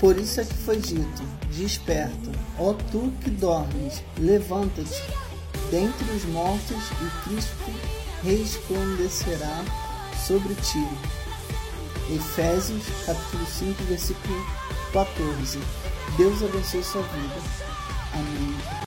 Por isso é que foi dito: Desperta, ó tu que dormes, levanta-te dentre os mortos e Cristo resplandecerá sobre ti. Efésios capítulo 5, versículo 14. Deus abençoe sua vida. Amém.